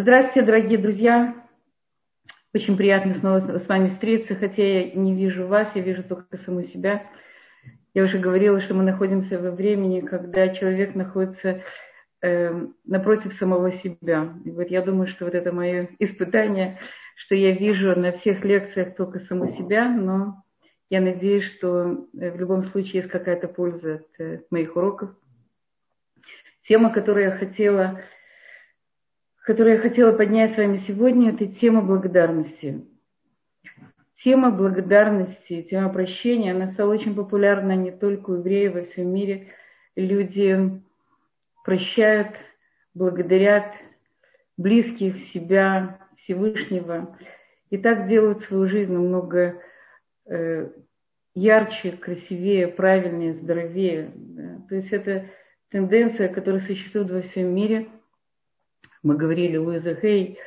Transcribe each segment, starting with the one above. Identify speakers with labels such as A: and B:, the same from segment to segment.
A: Здравствуйте, дорогие друзья. Очень приятно снова с вами встретиться, хотя я не вижу вас, я вижу только саму себя. Я уже говорила, что мы находимся во времени, когда человек находится э, напротив самого себя. И вот я думаю, что вот это мое испытание, что я вижу на всех лекциях только саму себя, но я надеюсь, что э, в любом случае есть какая-то польза от, от э, моих уроков. Тема, которую я хотела которую я хотела поднять с вами сегодня, это тема благодарности. Тема благодарности, тема прощения, она стала очень популярна не только у евреев, во всем мире. Люди прощают, благодарят близких, себя, Всевышнего. И так делают свою жизнь намного э, ярче, красивее, правильнее, здоровее. То есть это тенденция, которая существует во всем мире – мы говорили Луиза Хей,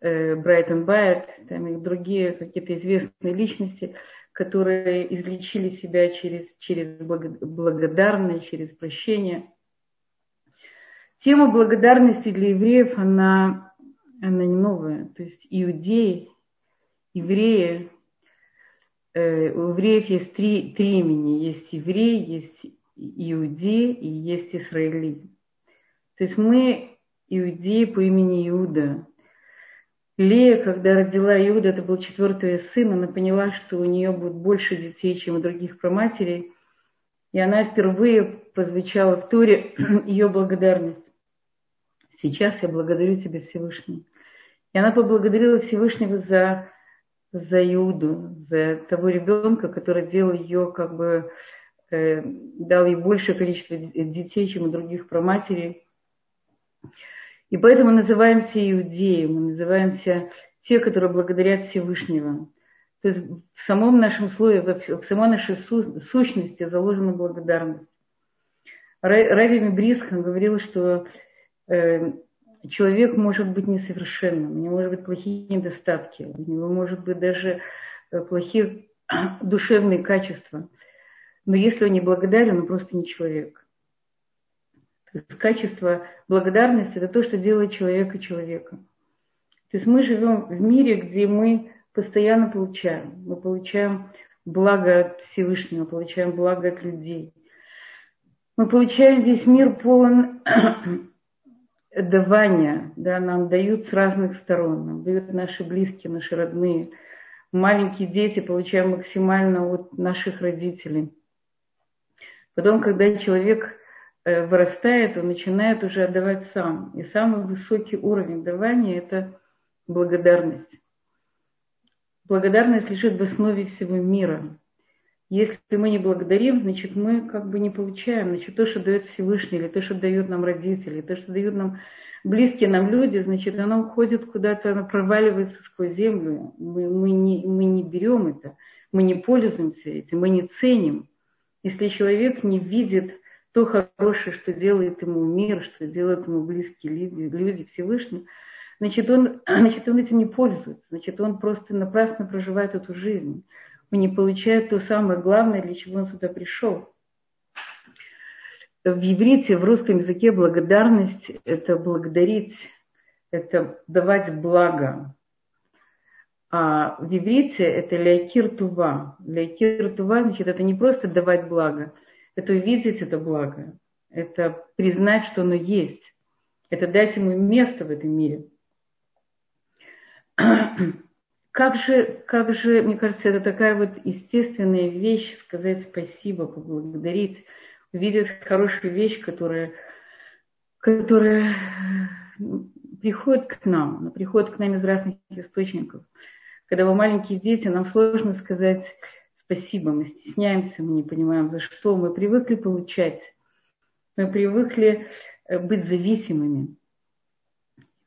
A: э, Брайтон Байет, там и другие какие-то известные личности, которые излечили себя через, через благодарность, через прощение. Тема благодарности для евреев, она, она не новая. То есть иудеи, евреи, э, у евреев есть три, три имени. Есть евреи, есть иудеи и есть израили. То есть мы иудеи по имени Иуда. Лея, когда родила Иуда, это был четвертый сын, она поняла, что у нее будет больше детей, чем у других проматерей. И она впервые прозвучала в Туре ее благодарность. Сейчас я благодарю тебя, Всевышний. И она поблагодарила Всевышнего за, за Иуду, за того ребенка, который делал ее, как бы, э, дал ей большее количество детей, чем у других проматерей. И поэтому называемся иудеи, мы называемся те, которые благодарят Всевышнего. То есть в самом нашем слое, в самой нашей сущности заложена благодарность. Рави Мибрисхан говорил, что э, человек может быть несовершенным, у него может быть плохие недостатки, у него может быть даже э, плохие душевные качества. Но если он не благодарен, он просто не человек качество благодарности – это то, что делает человека человеком. То есть мы живем в мире, где мы постоянно получаем. Мы получаем благо от Всевышнего, получаем благо от людей. Мы получаем весь мир полон давания, да, нам дают с разных сторон, нам дают наши близкие, наши родные. Маленькие дети получаем максимально от наших родителей. Потом, когда человек вырастает, он начинает уже отдавать сам. И самый высокий уровень давания – это благодарность. Благодарность лежит в основе всего мира. Если мы не благодарим, значит, мы как бы не получаем. Значит, то, что дает Всевышний, или то, что дают нам родители, то, что дают нам близкие нам люди, значит, оно уходит куда-то, оно проваливается сквозь землю. Мы, мы, не, мы не берем это, мы не пользуемся этим, мы не ценим. Если человек не видит то хорошее, что делает ему мир, что делают ему близкие люди, люди Всевышний, значит он, значит, он этим не пользуется, значит, он просто напрасно проживает эту жизнь. Он не получает то самое главное, для чего он сюда пришел. В иврите, в русском языке благодарность – это благодарить, это давать благо. А в иврите это лякир тува. Лякир тува, значит, это не просто давать благо – это увидеть это благо, это признать, что оно есть, это дать ему место в этом мире. Как же, как же, мне кажется, это такая вот естественная вещь, сказать спасибо, поблагодарить, увидеть хорошую вещь, которая, которая приходит к нам, она приходит к нам из разных источников. Когда мы маленькие дети, нам сложно сказать спасибо, мы стесняемся, мы не понимаем, за что. Мы привыкли получать, мы привыкли э, быть зависимыми.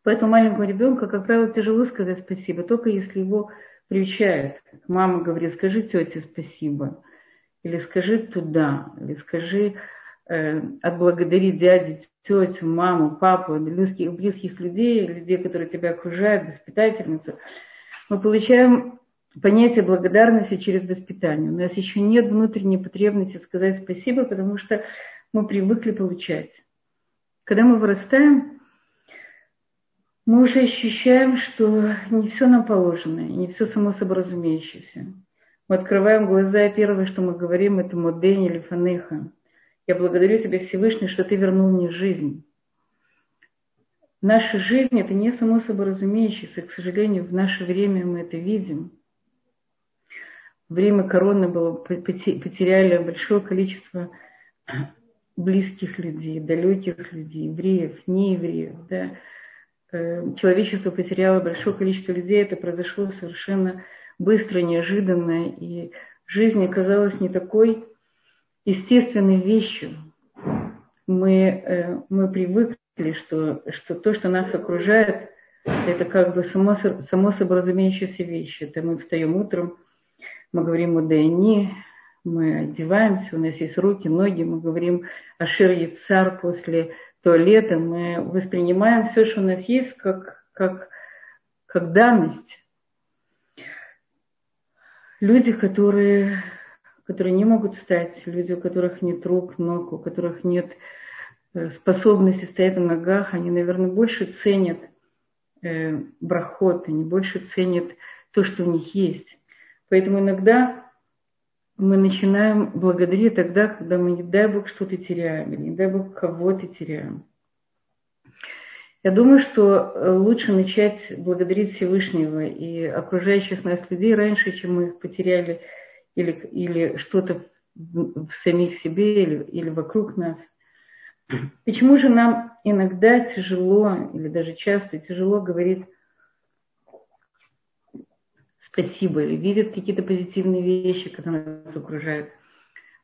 A: Поэтому маленькому ребенку, как правило, тяжело сказать спасибо, только если его приучают. Мама говорит, скажи тете спасибо, или скажи туда, или скажи э, отблагодари дядю, тетю, маму, папу, близких, близких людей, людей, которые тебя окружают, воспитательницу. Мы получаем понятие благодарности через воспитание. У нас еще нет внутренней потребности сказать спасибо, потому что мы привыкли получать. Когда мы вырастаем, мы уже ощущаем, что не все нам положено, не все само собой разумеющееся. Мы открываем глаза, и первое, что мы говорим, это Модень или Фанеха. Я благодарю тебя, Всевышний, что ты вернул мне жизнь. Наша жизнь – это не само собой разумеющееся. К сожалению, в наше время мы это видим. Время короны было, потеряли большое количество близких людей, далеких людей, евреев, неевреев. Да. Э, человечество потеряло большое количество людей. Это произошло совершенно быстро, неожиданно. И жизнь оказалась не такой естественной вещью. Мы, э, мы привыкли что, что то, что нас окружает, это как бы само, само собой разумеющаяся вещь. Это мы встаем утром, мы говорим о Дайни, мы одеваемся, у нас есть руки, ноги, мы говорим о Шир цар после туалета, мы воспринимаем все, что у нас есть, как, как, как данность. Люди, которые, которые не могут встать, люди, у которых нет рук, ног, у которых нет Э, способности стоять на ногах, они, наверное, больше ценят э, брахот, они больше ценят то, что у них есть. Поэтому иногда мы начинаем благодарить тогда, когда мы, не дай Бог, что-то теряем, или не дай Бог, кого-то теряем. Я думаю, что э, лучше начать благодарить Всевышнего и окружающих нас людей раньше, чем мы их потеряли или, или что-то в, в самих себе или, или вокруг нас – Почему же нам иногда тяжело, или даже часто тяжело говорить спасибо, или видят какие-то позитивные вещи, которые нас окружают?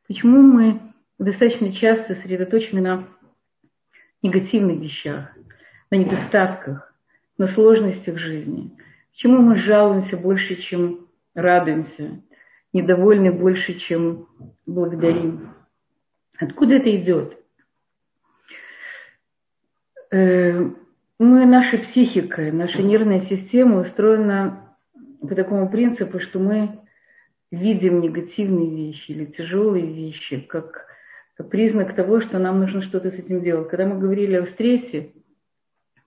A: Почему мы достаточно часто сосредоточены на негативных вещах, на недостатках, на сложностях жизни? Почему мы жалуемся больше, чем радуемся, недовольны больше, чем благодарим? Откуда это идет? Э, мы, наша психика, наша нервная система устроена по такому принципу, что мы видим негативные вещи или тяжелые вещи как признак того, что нам нужно что-то с этим делать. Когда мы говорили о стрессе,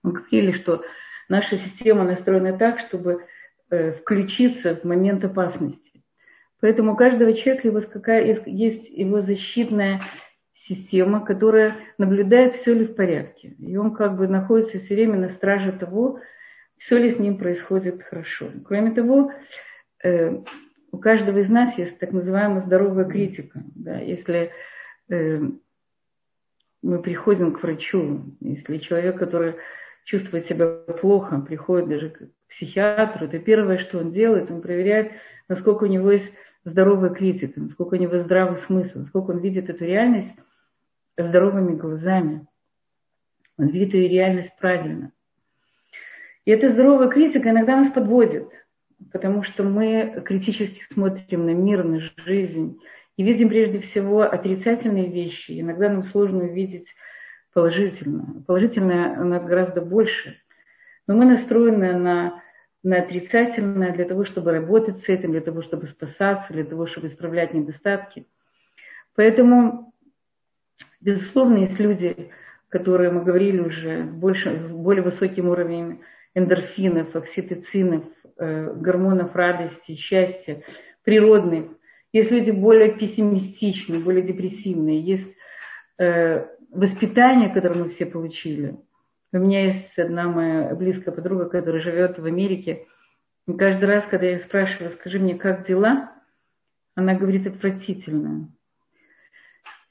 A: мы говорили, что наша система настроена так, чтобы э, включиться в момент опасности. Поэтому у каждого человека его, есть его защитная система, которая наблюдает, все ли в порядке. И он как бы находится все время на страже того, все ли с ним происходит хорошо. Кроме того, э, у каждого из нас есть так называемая здоровая критика. Да, если э, мы приходим к врачу, если человек, который чувствует себя плохо, приходит даже к психиатру, то первое, что он делает, он проверяет, насколько у него есть здоровая критика, насколько у него здравый смысл, насколько он видит эту реальность здоровыми глазами. Он видит ее реальность правильно. И эта здоровая критика иногда нас подводит, потому что мы критически смотрим на мир, на жизнь и видим прежде всего отрицательные вещи. Иногда нам сложно увидеть положительное. Положительное у нас гораздо больше. Но мы настроены на, на отрицательное для того, чтобы работать с этим, для того, чтобы спасаться, для того, чтобы исправлять недостатки. Поэтому Безусловно, есть люди, которые мы говорили уже, больше, более высоким уровнем эндорфинов, окситоцинов, э, гормонов радости, счастья, природных. Есть люди более пессимистичные, более депрессивные. Есть э, воспитание, которое мы все получили. У меня есть одна моя близкая подруга, которая живет в Америке. И каждый раз, когда я спрашиваю, скажи мне, как дела, она говорит отвратительно.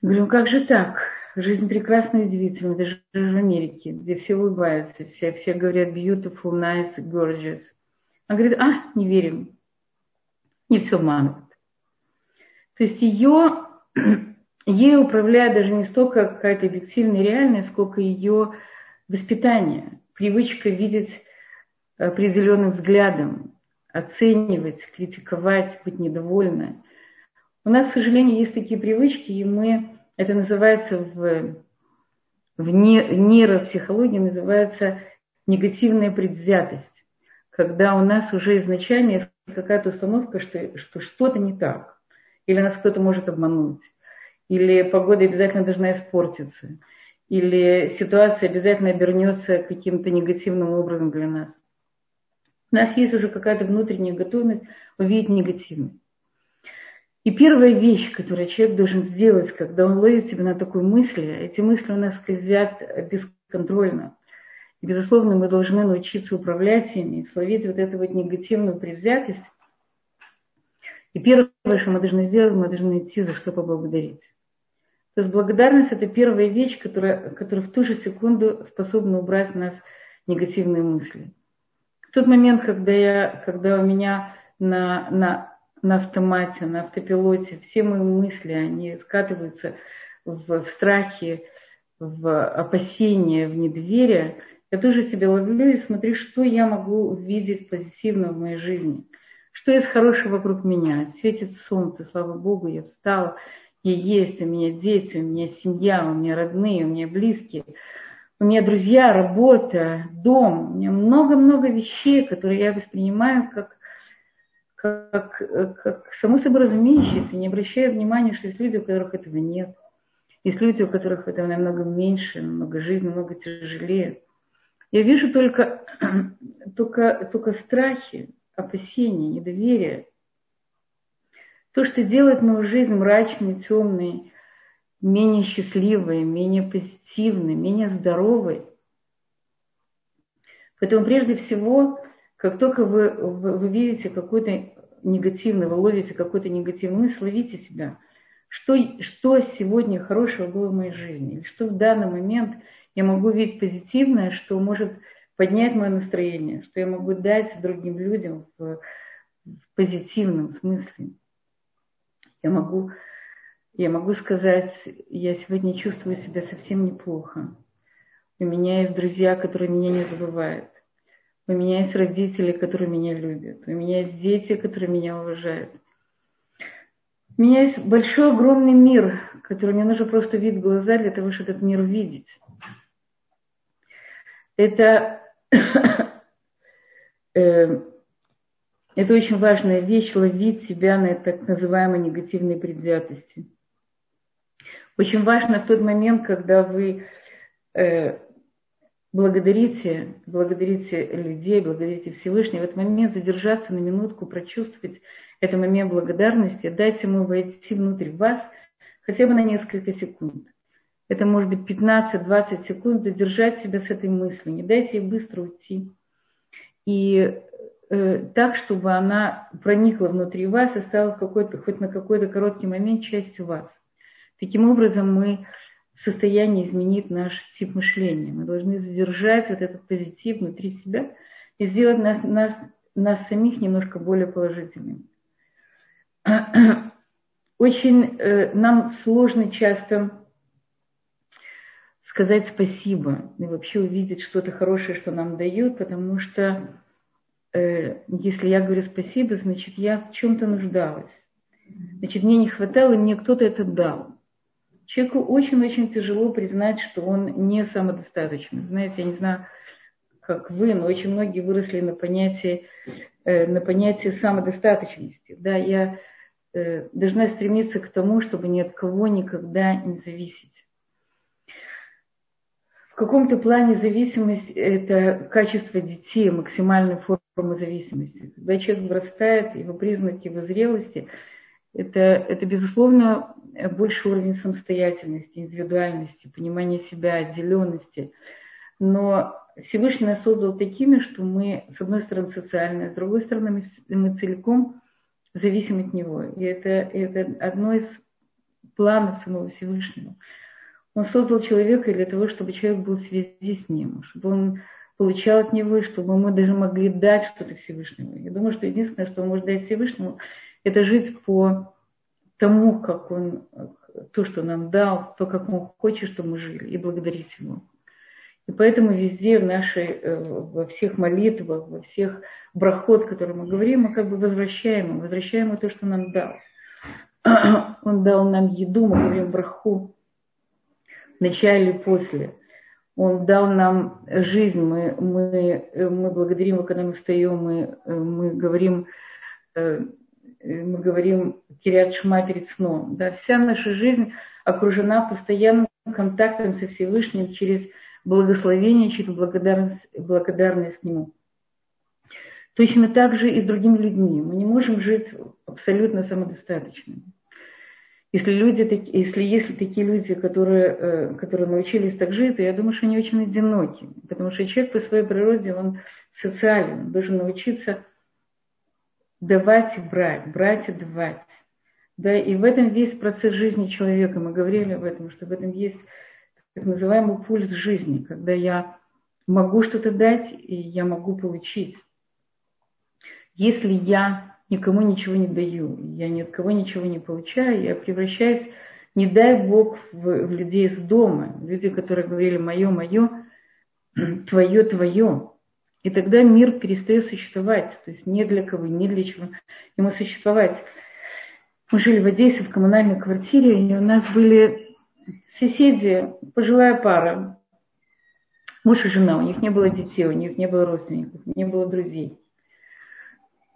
A: Говорю, как же так? Жизнь прекрасна и удивительна, даже в Америке, где все улыбаются, все, все говорят beautiful, nice, gorgeous. Она говорит, а, не верим. Не все обманывают. То есть ее, ей управляет даже не столько какая-то объективная реальность, сколько ее воспитание, привычка видеть определенным взглядом, оценивать, критиковать, быть недовольной. У нас, к сожалению, есть такие привычки, и мы, это называется в, в нейропсихологии, называется негативная предвзятость. Когда у нас уже изначально есть какая-то установка, что, что что-то не так. Или нас кто-то может обмануть. Или погода обязательно должна испортиться. или ситуация обязательно обернется каким-то негативным образом для нас. У нас есть уже какая-то внутренняя готовность увидеть негативность. И первая вещь, которую человек должен сделать, когда он ловит себя на такой мысли, эти мысли у нас скользят бесконтрольно. И, безусловно, мы должны научиться управлять ими словить вот эту вот негативную предвзятость. И первое, что мы должны сделать, мы должны идти за что поблагодарить. То есть благодарность – это первая вещь, которая, которая в ту же секунду способна убрать с нас негативные мысли. В тот момент, когда, я, когда у меня на, на, на автомате, на автопилоте все мои мысли, они скатываются в, в страхе, в опасение, в недоверие, я тоже себя ловлю и смотрю, что я могу увидеть позитивно в моей жизни. Что есть хорошего вокруг меня. Светит солнце, слава Богу, я встала, я есть, у меня дети, у меня семья, у меня родные, у меня близкие. У меня друзья, работа, дом. У меня много-много вещей, которые я воспринимаю как, как, как само собой разумеющееся, не обращая внимания, что есть люди, у которых этого нет. Есть люди, у которых этого намного меньше, намного жизнь намного тяжелее. Я вижу только, только, только страхи, опасения, недоверие. То, что делает мою жизнь мрачной, темной, менее счастливой, менее позитивной, менее здоровой. Поэтому прежде всего, как только вы, вы, вы видите какой-то негативный, вы ловите какой-то негативный мысль, себя. Что, что сегодня хорошего было в моей жизни? Или что в данный момент я могу видеть позитивное, что может поднять мое настроение, что я могу дать другим людям в, в позитивном смысле. Я могу, я могу сказать, я сегодня чувствую себя совсем неплохо. У меня есть друзья, которые меня не забывают. У меня есть родители, которые меня любят. У меня есть дети, которые меня уважают. У меня есть большой, огромный мир, который мне нужно просто видеть глаза для того, чтобы этот мир видеть. Это, э, это очень важная вещь, ловить себя на так называемой негативной предвзятости. Очень важно в тот момент, когда вы э, благодарите, благодарите людей, благодарите Всевышнего, в этот момент задержаться на минутку, прочувствовать этот момент благодарности, дать ему войти внутрь вас хотя бы на несколько секунд. Это может быть 15-20 секунд, задержать себя с этой мыслью, не дайте ей быстро уйти. И э, так, чтобы она проникла внутри вас и стала какой-то, хоть на какой-то короткий момент частью вас. Таким образом, мы в состоянии изменить наш тип мышления. Мы должны задержать вот этот позитив внутри себя и сделать нас, нас, нас самих немножко более положительными. Очень э, нам сложно часто сказать спасибо и вообще увидеть что-то хорошее, что нам дают, потому что э, если я говорю спасибо, значит я в чем-то нуждалась. Значит, мне не хватало, мне кто-то это дал. Человеку очень-очень тяжело признать, что он не самодостаточный. Знаете, я не знаю, как вы, но очень многие выросли на понятии, э, на понятии самодостаточности. Да, я э, должна стремиться к тому, чтобы ни от кого никогда не зависеть в каком-то плане зависимость – это качество детей, максимальная форма зависимости. Когда человек вырастает, его признаки его зрелости – это, это, безусловно, больший уровень самостоятельности, индивидуальности, понимания себя, отделенности. Но Всевышний нас создал такими, что мы, с одной стороны, социальные, с другой стороны, мы целиком зависим от Него. И это, это одно из планов самого Всевышнего – он создал человека для того, чтобы человек был в связи с ним, чтобы он получал от него, чтобы мы даже могли дать что-то Всевышнему. Я думаю, что единственное, что он может дать Всевышнему, это жить по тому, как он, то, что нам дал, то, как он хочет, чтобы мы жили, и благодарить его. И поэтому везде в нашей, э, во всех молитвах, во всех брахот, которые мы говорим, мы как бы возвращаем ему, возвращаем ему то, что нам дал. Он дал нам еду, мы говорим браху, начале или после. Он дал нам жизнь, мы, мы, мы благодарим его, когда мы встаем, мы, мы говорим, э, мы говорим Кириат Шма перед сном. Да, вся наша жизнь окружена постоянным контактом со Всевышним через благословение, через благодарность, благодарность к Нему. Точно так же и с другими людьми. Мы не можем жить абсолютно самодостаточными. Если, люди, если есть такие люди, которые, э, которые научились так жить, то я думаю, что они очень одиноки. Потому что человек по своей природе, он социален, он должен научиться давать и брать, брать и давать. Да, и в этом весь процесс жизни человека. Мы говорили об этом, что в этом есть так называемый пульс жизни, когда я могу что-то дать, и я могу получить. Если я никому ничего не даю, я ни от кого ничего не получаю, я превращаюсь, не дай Бог, в, в людей из дома, люди, которые говорили «мое, мое», «твое, твое». И тогда мир перестает существовать, то есть не для кого, не для чего ему существовать. Мы жили в Одессе в коммунальной квартире, и у нас были соседи, пожилая пара, муж и жена, у них не было детей, у них не было родственников, не было друзей.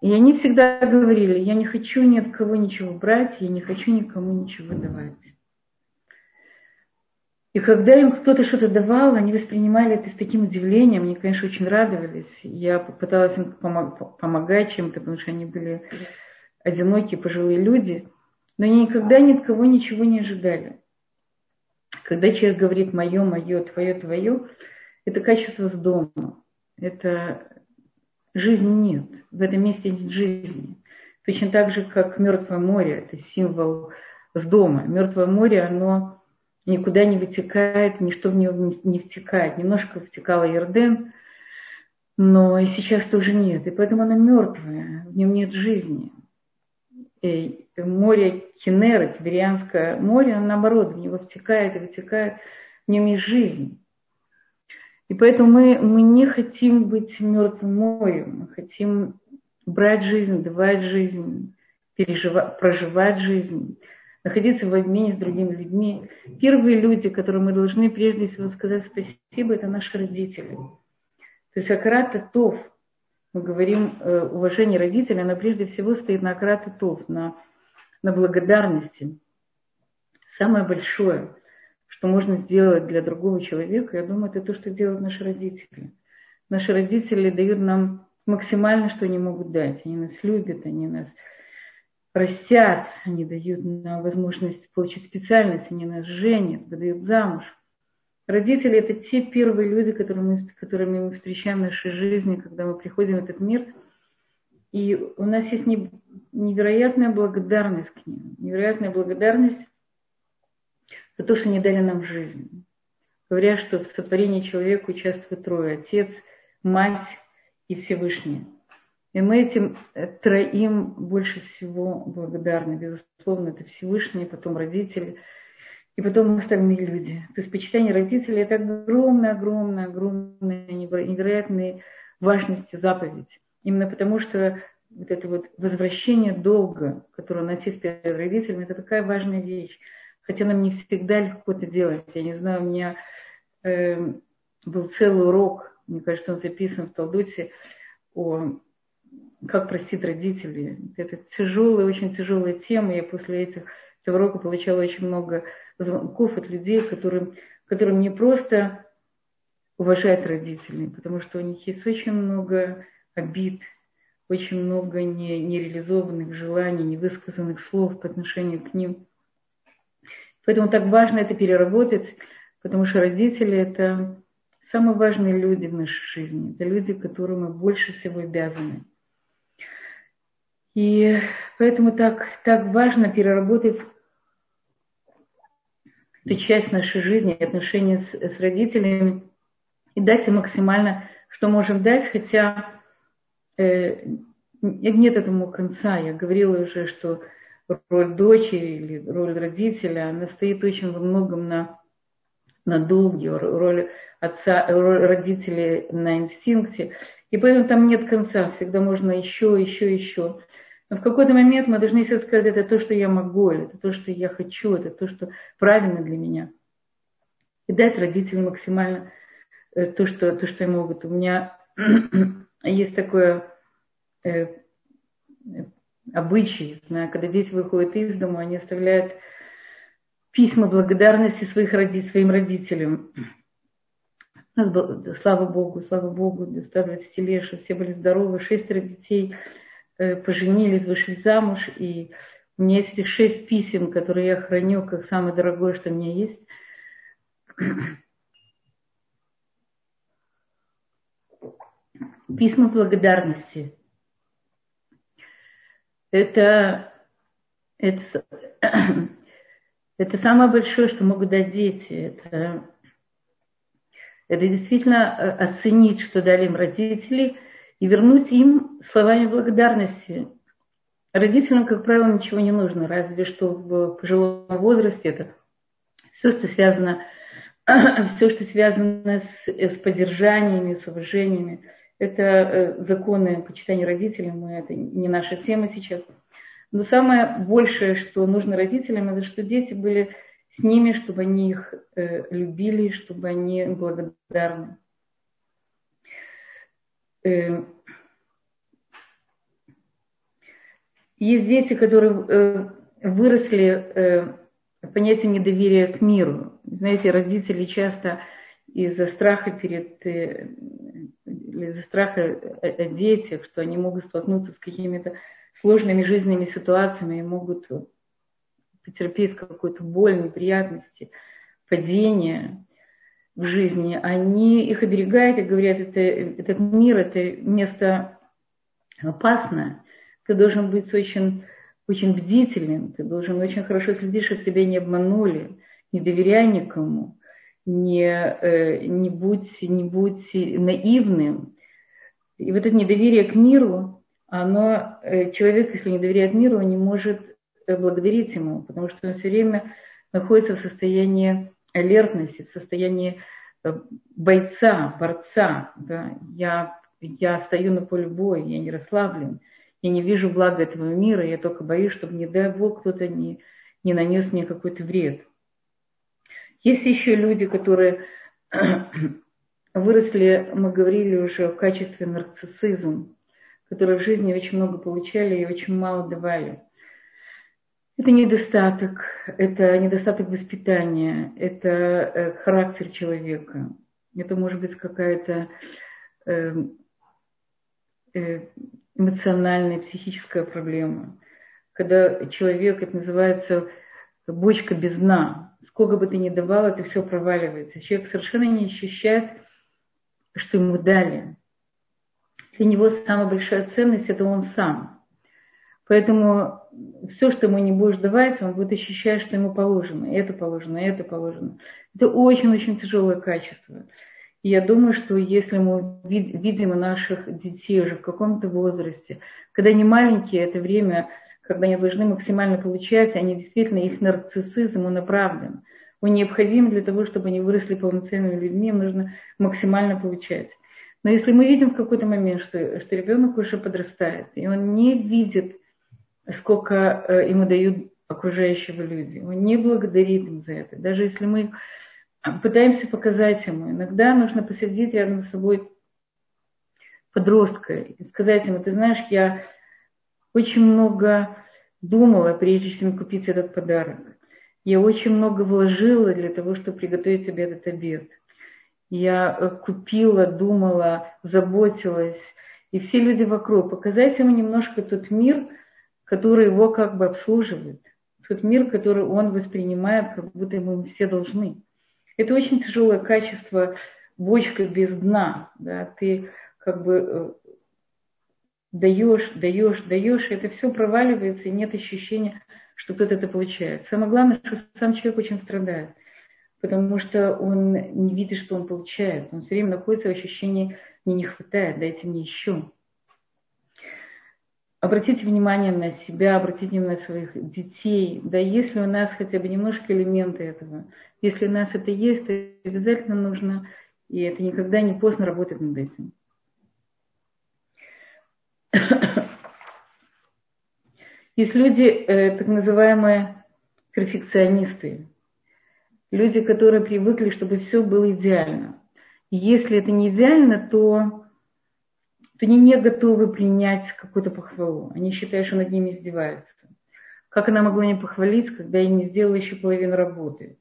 A: И они всегда говорили, я не хочу ни от кого ничего брать, я не хочу никому ничего давать. И когда им кто-то что-то давал, они воспринимали это с таким удивлением, они, конечно, очень радовались. Я попыталась им помогать чем-то, потому что они были одинокие, пожилые люди, но они никогда ни от кого ничего не ожидали. Когда человек говорит «мое, мое, твое, твое», это качество с дома. Это жизни нет. В этом месте нет жизни. Точно так же, как Мертвое море, это символ с дома. Мертвое море, оно никуда не вытекает, ничто в него не втекает. Немножко втекало Ерден, но и сейчас тоже нет. И поэтому оно мертвое, в нем нет жизни. И море Кенера, Тиберианское море, оно наоборот, в него втекает и вытекает, в нем есть жизнь. И поэтому мы, мы не хотим быть мертвым морем, мы хотим брать жизнь, давать жизнь, переживать, проживать жизнь, находиться в обмене с другими людьми. Первые люди, которым мы должны прежде всего сказать спасибо, это наши родители. То есть Акрата Тов, мы говорим э, уважение родителей, она прежде всего стоит на Акрата Тов, на, на благодарности. Самое большое – что можно сделать для другого человека, я думаю, это то, что делают наши родители. Наши родители дают нам максимально, что они могут дать. Они нас любят, они нас растят, они дают нам возможность получить специальность, они нас женят, выдают замуж. Родители – это те первые люди, которыми, которыми мы встречаем в нашей жизни, когда мы приходим в этот мир. И у нас есть невероятная благодарность к ним, невероятная благодарность за то, что не дали нам жизнь. Говорят, что в сотворении человека участвуют трое. Отец, мать и Всевышний. И мы этим э, троим больше всего благодарны. Безусловно, это Всевышний, потом родители, и потом остальные люди. То есть почитание родителей – это огромная, огромная, огромная, невероятная важность заповедь. Именно потому, что вот это вот возвращение долга, которое у нас есть перед родителями, это такая важная вещь хотя нам не всегда легко это делать. Я не знаю, у меня э, был целый урок, мне кажется, он записан в Талдуте, о как простить родителей. Это тяжелая, очень тяжелая тема. Я после этих, этого урока получала очень много звонков от людей, которым, которым не просто уважают родителей, потому что у них есть очень много обид, очень много не, нереализованных желаний, невысказанных слов по отношению к ним. Поэтому так важно это переработать, потому что родители – это самые важные люди в нашей жизни. Это люди, которым мы больше всего обязаны. И поэтому так, так важно переработать эту часть нашей жизни, отношения с, с родителями, и дать им максимально, что можем дать, хотя э, нет этому конца. Я говорила уже, что роль дочери или роль родителя, она стоит очень во многом на, на долге, роль отца, роль родителей на инстинкте. И поэтому там нет конца, всегда можно еще, еще, еще. Но в какой-то момент мы должны себе сказать, это то, что я могу, это то, что я хочу, это то, что правильно для меня. И дать родителям максимально э, то, что, то, что они могут. У меня есть такое э, обычай, знаю, когда дети выходят из дома, они оставляют письма благодарности своих роди, своим родителям. Слава Богу, слава Богу, до 120 лет, что все были здоровы, шестеро детей э, поженились, вышли замуж, и у меня есть этих шесть писем, которые я храню как самое дорогое, что у меня есть. Письма благодарности. Это, это, это самое большое, что могут дать дети. Это, это действительно э, оценить, что дали им родители, и вернуть им словами благодарности. Родителям, как правило, ничего не нужно, разве что в пожилом возрасте это все, что связано, все, что связано с, с поддержаниями, с уважениями. Это э, законы почитания родителей, мы, это не наша тема сейчас. Но самое большее, что нужно родителям, это что дети были с ними, чтобы они их э, любили, чтобы они благодарны. Э, Есть дети, которые э, выросли э, понятие недоверия к миру. Знаете, родители часто из-за страха перед, из-за страха о детях, что они могут столкнуться с какими-то сложными жизненными ситуациями и могут потерпеть какую-то боль, неприятности, падение в жизни, они их оберегают и говорят, это, этот мир, это место опасное, ты должен быть очень, очень бдительным, ты должен очень хорошо следить, чтобы тебя не обманули, не доверяй никому, не, э, не, будь, не будь наивным. И вот это недоверие к миру, оно, э, человек, если не доверяет миру, он не может э, благодарить ему, потому что он все время находится в состоянии алертности, в состоянии бойца, борца. Да? Я, я стою на поле боя, я не расслаблен. Я не вижу блага этого мира, я только боюсь, чтобы, не дай Бог, кто-то не, не нанес мне какой-то вред. Есть еще люди, которые выросли, мы говорили уже, в качестве нарциссизм, которые в жизни очень много получали и очень мало давали. Это недостаток, это недостаток воспитания, это э, характер человека, это может быть какая-то э, э, эмоциональная, психическая проблема. Когда человек, это называется бочка без дна. Сколько бы ты ни давал, это все проваливается. Человек совершенно не ощущает, что ему дали. Для него самая большая ценность – это он сам. Поэтому все, что ему не будешь давать, он будет ощущать, что ему положено. Это положено, это положено. Это очень-очень тяжелое качество. И я думаю, что если мы видим наших детей уже в каком-то возрасте, когда они маленькие, это время, когда они должны максимально получать, они действительно, их нарциссизм, он оправдан. Он необходим для того, чтобы они выросли полноценными людьми, им нужно максимально получать. Но если мы видим в какой-то момент, что, что ребенок уже подрастает, и он не видит, сколько э, ему дают окружающие люди, он не благодарит им за это. Даже если мы пытаемся показать ему. Иногда нужно посидеть рядом с собой подростка и сказать ему, ты знаешь, я очень много думала, прежде чем купить этот подарок. Я очень много вложила для того, чтобы приготовить тебе этот обед. Я э, купила, думала, заботилась. И все люди вокруг. Показать ему немножко тот мир, который его как бы обслуживает. Тот мир, который он воспринимает, как будто ему все должны. Это очень тяжелое качество, бочка без дна. Да? Ты как бы э, даешь, даешь, даешь, и это все проваливается, и нет ощущения, что кто-то это получает. Самое главное, что сам человек очень страдает, потому что он не видит, что он получает. Он все время находится в ощущении «мне не хватает, дайте мне еще». Обратите внимание на себя, обратите внимание на своих детей. Да, если у нас хотя бы немножко элементы этого, если у нас это есть, то обязательно нужно, и это никогда не поздно работать над этим. Есть люди, э, так называемые перфекционисты, люди, которые привыкли, чтобы все было идеально. И если это не идеально, то, то они не готовы принять какую-то похвалу. Они считают, что над ними издеваются. Как она могла меня похвалить, когда я не сделала еще половину работы?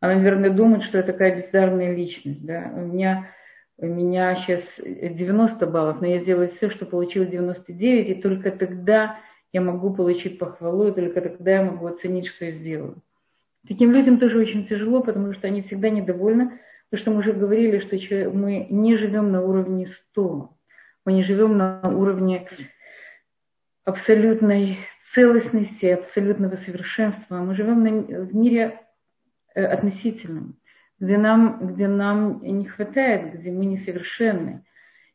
A: Она, наверное, думает, что я такая бездарная личность. Да? У, меня, у меня сейчас 90 баллов, но я сделаю все, что получила 99, и только тогда я могу получить похвалу, и только тогда я могу оценить, что я сделала. Таким людям тоже очень тяжело, потому что они всегда недовольны, потому что мы уже говорили, что мы не живем на уровне 100, мы не живем на уровне абсолютной целостности, абсолютного совершенства. Мы живем в мире э, относительном, где нам, где нам не хватает, где мы несовершенны.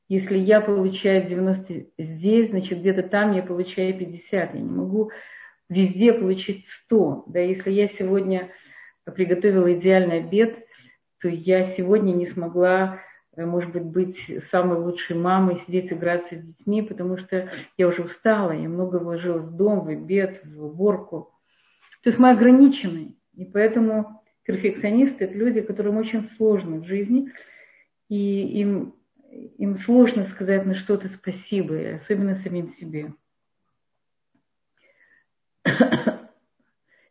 A: Если я получаю 90 здесь, значит где-то там я получаю 50. Я не могу везде получить 100. Да, если я сегодня приготовила идеальный обед, то я сегодня не смогла, может быть, быть самой лучшей мамой, сидеть играться с детьми, потому что я уже устала, я много вложила в дом, в обед, в уборку. То есть мы ограничены. И поэтому перфекционисты – это люди, которым очень сложно в жизни, и им, им сложно сказать на что-то спасибо, особенно самим себе.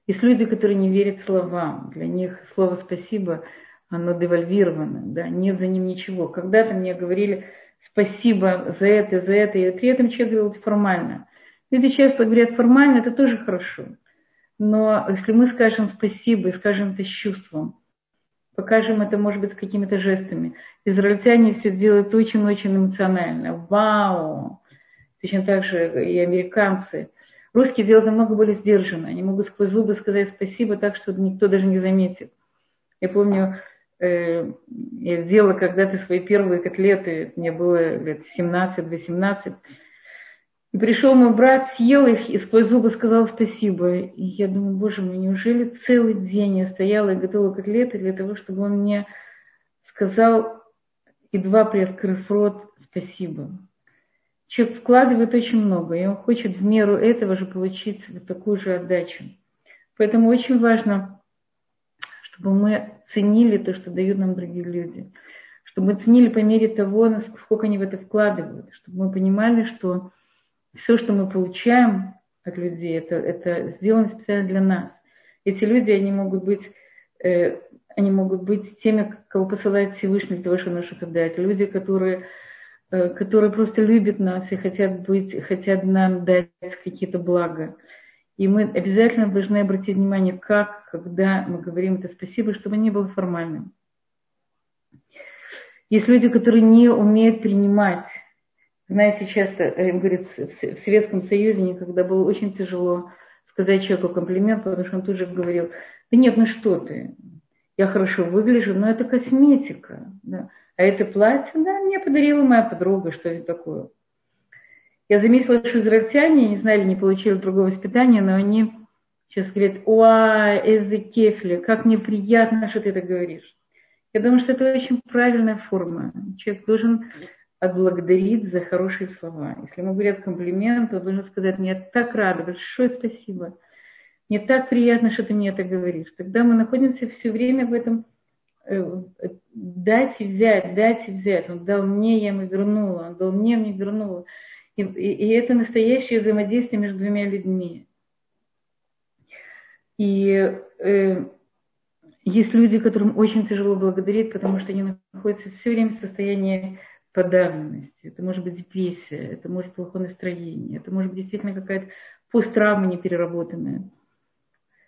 A: Есть люди, которые не верят словам. Для них слово «спасибо» оно девальвировано, да, нет за ним ничего. Когда-то мне говорили спасибо за это, за это, и при этом человек говорил формально. Люди часто говорят формально, это тоже хорошо. Но если мы скажем спасибо и скажем это с чувством, покажем это, может быть, какими-то жестами. Израильтяне все делают очень-очень эмоционально. Вау! Точно так же и американцы – Русские делают намного более сдержанно. Они могут сквозь зубы сказать спасибо так, что никто даже не заметит. Я помню, я сделала когда-то свои первые котлеты, мне было лет 17-18. И пришел мой брат, съел их и сквозь зубы сказал спасибо. И я думаю, боже мой, неужели целый день я стояла и готовила котлеты для того, чтобы он мне сказал, едва приоткрыв рот, спасибо человек вкладывает очень много, и он хочет в меру этого же получить вот такую же отдачу. Поэтому очень важно, чтобы мы ценили то, что дают нам другие люди. Чтобы мы ценили по мере того, насколько они в это вкладывают. Чтобы мы понимали, что все, что мы получаем от людей, это, это сделано специально для нас. Эти люди, они могут быть, э, они могут быть теми, кого посылает Всевышний для того, чтобы нам что-то дать. Люди, которые Э, которые просто любят нас и хотят быть, хотят нам дать какие-то блага. И мы обязательно должны обратить внимание, как, когда мы говорим это спасибо, чтобы не было формальным. Есть люди, которые не умеют принимать. Знаете, часто, им э, говорят, в Советском Союзе никогда было очень тяжело сказать человеку комплимент, потому что он тут же говорил, да нет, ну что ты, я хорошо выгляжу, но это косметика. Да. А это платье, да, мне подарила моя подруга, что это такое. Я заметила, что израильтяне, не знали, не получили другого воспитания, но они сейчас говорят, уа, эзы кефли, как мне приятно, что ты это говоришь. Я думаю, что это очень правильная форма. Человек должен отблагодарить за хорошие слова. Если ему говорят комплимент, он должен сказать, мне так рада, большое спасибо. Мне так приятно, что ты мне это говоришь. Тогда мы находимся все время в этом Э, дать и взять, дать и взять. Он дал мне, я ему вернула, он дал мне, мне вернула. И, и, это настоящее взаимодействие между двумя людьми. И э, есть люди, которым очень тяжело благодарить, потому что они находятся все время в состоянии подавленности. Это может быть депрессия, это может быть плохое настроение, это может быть действительно какая-то посттравма непереработанная,